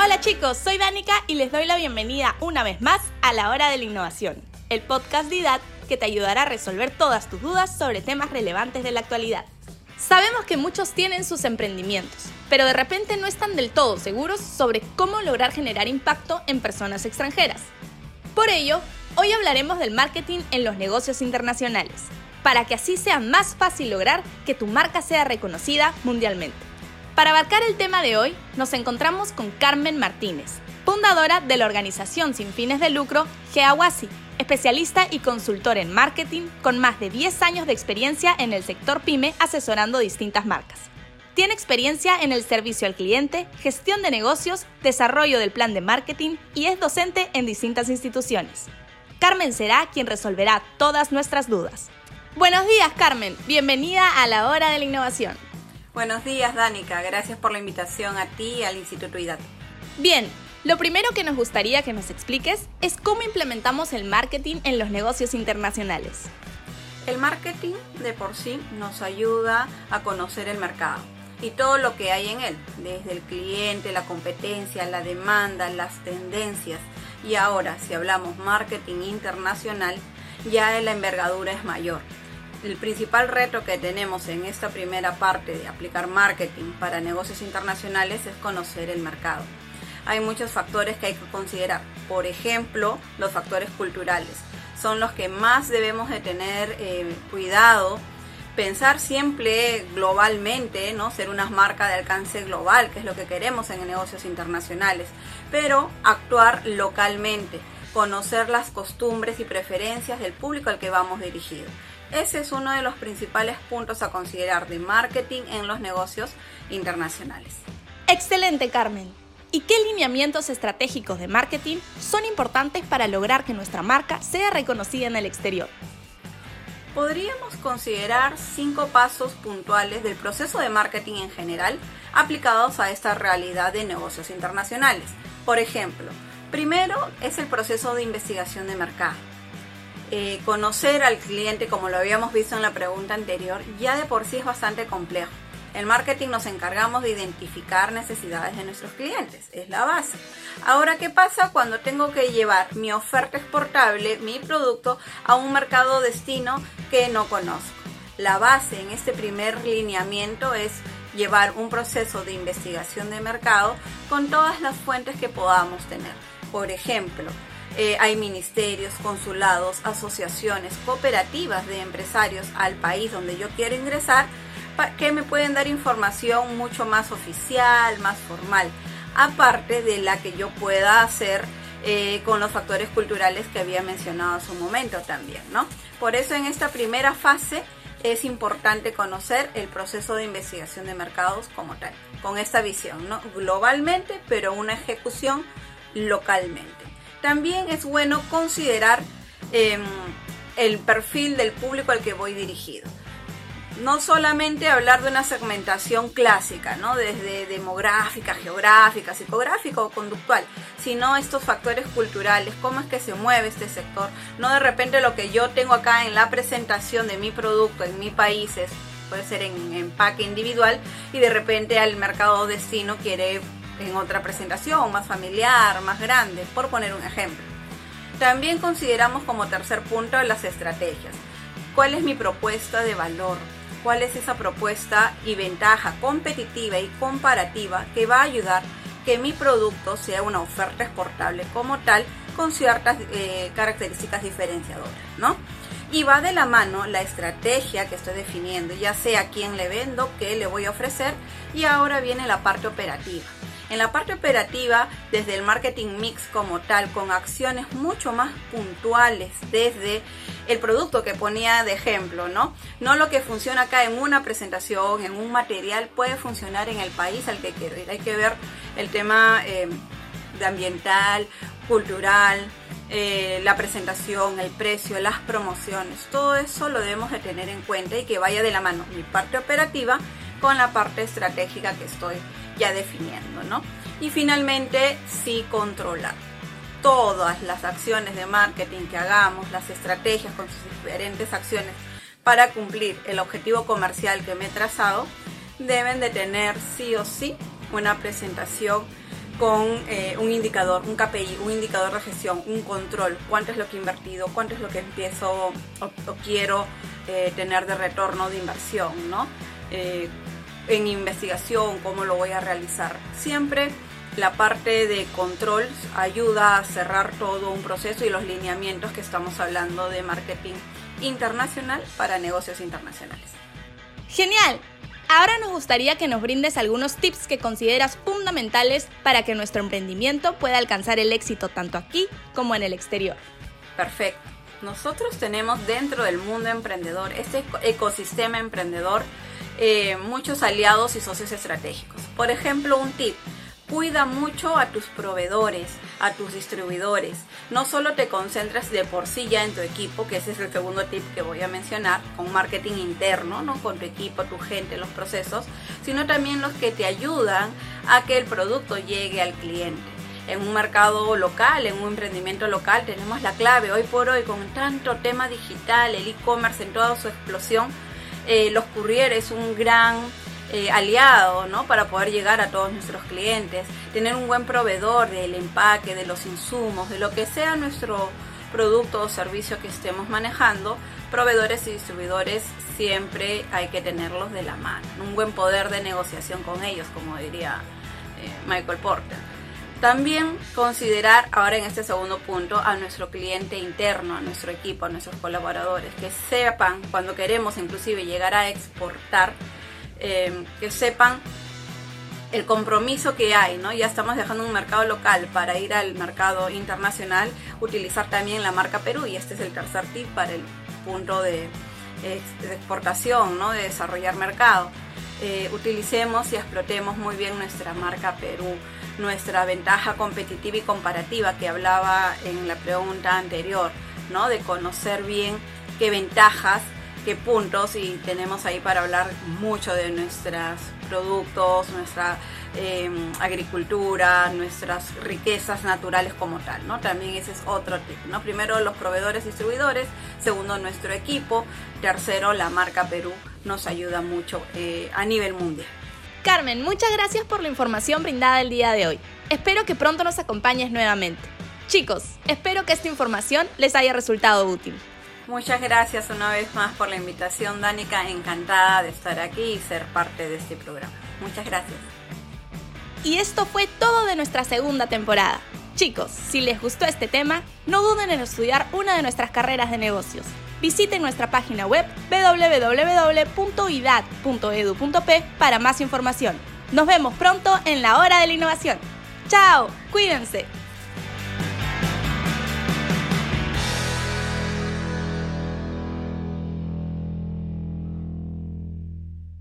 Hola chicos, soy Danica y les doy la bienvenida una vez más a La Hora de la Innovación, el podcast de IDAT que te ayudará a resolver todas tus dudas sobre temas relevantes de la actualidad. Sabemos que muchos tienen sus emprendimientos, pero de repente no están del todo seguros sobre cómo lograr generar impacto en personas extranjeras. Por ello, hoy hablaremos del marketing en los negocios internacionales, para que así sea más fácil lograr que tu marca sea reconocida mundialmente. Para abarcar el tema de hoy, nos encontramos con Carmen Martínez, fundadora de la organización sin fines de lucro Geawasi, especialista y consultor en marketing con más de 10 años de experiencia en el sector pyme asesorando distintas marcas. Tiene experiencia en el servicio al cliente, gestión de negocios, desarrollo del plan de marketing y es docente en distintas instituciones. Carmen será quien resolverá todas nuestras dudas. Buenos días, Carmen. Bienvenida a la hora de la innovación. Buenos días, Danica. Gracias por la invitación a ti y al Instituto IDAT. Bien, lo primero que nos gustaría que nos expliques es cómo implementamos el marketing en los negocios internacionales. El marketing de por sí nos ayuda a conocer el mercado y todo lo que hay en él, desde el cliente, la competencia, la demanda, las tendencias. Y ahora, si hablamos marketing internacional, ya la envergadura es mayor el principal reto que tenemos en esta primera parte de aplicar marketing para negocios internacionales es conocer el mercado. Hay muchos factores que hay que considerar. Por ejemplo, los factores culturales. Son los que más debemos de tener eh, cuidado. Pensar siempre globalmente, ¿no? Ser una marca de alcance global, que es lo que queremos en negocios internacionales. Pero actuar localmente. Conocer las costumbres y preferencias del público al que vamos dirigidos. Ese es uno de los principales puntos a considerar de marketing en los negocios internacionales. Excelente, Carmen. ¿Y qué lineamientos estratégicos de marketing son importantes para lograr que nuestra marca sea reconocida en el exterior? Podríamos considerar cinco pasos puntuales del proceso de marketing en general aplicados a esta realidad de negocios internacionales. Por ejemplo, primero es el proceso de investigación de mercado. Eh, conocer al cliente, como lo habíamos visto en la pregunta anterior, ya de por sí es bastante complejo. El marketing nos encargamos de identificar necesidades de nuestros clientes, es la base. Ahora, ¿qué pasa cuando tengo que llevar mi oferta exportable, mi producto, a un mercado destino que no conozco? La base en este primer lineamiento es llevar un proceso de investigación de mercado con todas las fuentes que podamos tener. Por ejemplo, eh, hay ministerios, consulados, asociaciones, cooperativas de empresarios al país donde yo quiero ingresar que me pueden dar información mucho más oficial, más formal, aparte de la que yo pueda hacer eh, con los factores culturales que había mencionado hace un momento también, ¿no? Por eso en esta primera fase es importante conocer el proceso de investigación de mercados como tal, con esta visión, ¿no? Globalmente, pero una ejecución localmente también es bueno considerar em, el perfil del público al que voy dirigido. No solamente hablar de una segmentación clásica, ¿no? desde demográfica, geográfica, psicográfica o conductual, sino estos factores culturales, cómo es que se mueve este sector. No de repente lo que yo tengo acá en la presentación de mi producto en mi país es, puede ser en empaque individual y de repente al mercado destino quiere en otra presentación, más familiar, más grande, por poner un ejemplo. También consideramos como tercer punto las estrategias. ¿Cuál es mi propuesta de valor? ¿Cuál es esa propuesta y ventaja competitiva y comparativa que va a ayudar que mi producto sea una oferta exportable como tal con ciertas eh, características diferenciadoras, ¿no? Y va de la mano la estrategia que estoy definiendo, ya sea a quién le vendo, qué le voy a ofrecer, y ahora viene la parte operativa. En la parte operativa, desde el marketing mix como tal, con acciones mucho más puntuales desde el producto que ponía de ejemplo, ¿no? No lo que funciona acá en una presentación, en un material, puede funcionar en el país al que quiero. Hay que ver el tema eh, de ambiental, cultural, eh, la presentación, el precio, las promociones, todo eso lo debemos de tener en cuenta y que vaya de la mano mi parte operativa con la parte estratégica que estoy ya definiendo, ¿no? Y finalmente, sí controlar todas las acciones de marketing que hagamos, las estrategias con sus diferentes acciones para cumplir el objetivo comercial que me he trazado, deben de tener sí o sí una presentación con eh, un indicador, un KPI, un indicador de gestión, un control, cuánto es lo que he invertido, cuánto es lo que empiezo o, quiero eh, tener de retorno de inversión, ¿no? Eh, en investigación, cómo lo voy a realizar. Siempre la parte de control ayuda a cerrar todo un proceso y los lineamientos que estamos hablando de marketing internacional para negocios internacionales. Genial. Ahora nos gustaría que nos brindes algunos tips que consideras fundamentales para que nuestro emprendimiento pueda alcanzar el éxito tanto aquí como en el exterior. Perfecto. Nosotros tenemos dentro del mundo emprendedor, este ecosistema emprendedor, eh, muchos aliados y socios estratégicos. Por ejemplo, un tip, Cuida mucho a tus proveedores, a tus distribuidores. No solo te concentres de por sí ya en tu equipo, que ese es el segundo tip que voy a mencionar, con marketing interno, ¿no? con tu equipo, tu gente, los procesos, sino también los que te ayudan a que el producto llegue al cliente. En un mercado local, en un emprendimiento local, tenemos la clave. Hoy por hoy, con tanto tema digital, el e-commerce en toda su explosión, eh, los courieres, un gran eh, aliado ¿no? para poder llegar a todos nuestros clientes, tener un buen proveedor del empaque, de los insumos, de lo que sea nuestro producto o servicio que estemos manejando, proveedores y distribuidores siempre hay que tenerlos de la mano, un buen poder de negociación con ellos, como diría eh, Michael Porter. También considerar ahora en este segundo punto a nuestro cliente interno, a nuestro equipo, a nuestros colaboradores, que sepan cuando queremos inclusive llegar a exportar, eh, que sepan el compromiso que hay, ¿no? Ya estamos dejando un mercado local para ir al mercado internacional, utilizar también la marca Perú y este es el tercer tip para el punto de, exportación, ¿no? De desarrollar mercado. Eh, utilicemos y explotemos muy bien nuestra marca Perú, nuestra ventaja competitiva y comparativa que hablaba en la pregunta anterior, ¿no? De conocer bien qué ventajas qué puntos y tenemos ahí para hablar mucho de nuestros productos, nuestra em, agricultura, nuestras riquezas naturales como tal, ¿no? También ese es otro tip, ¿no? Primero los proveedores distribuidores, segundo nuestro equipo, tercero la marca Perú nos ayuda mucho eh, a nivel mundial. Carmen, muchas gracias por la información brindada el día de hoy. Espero que pronto nos acompañes nuevamente. Chicos, espero que esta información les haya resultado útil. Muchas gracias una vez más por la invitación, Danica. Encantada de estar aquí y ser parte de este programa. Muchas gracias. Y esto fue todo de nuestra segunda temporada. Chicos, si les gustó este tema, no duden en estudiar una de nuestras carreras de negocios. Visiten nuestra página web www.idad.edu.p para más información. Nos vemos pronto en la hora de la innovación. ¡Chao! ¡Cuídense!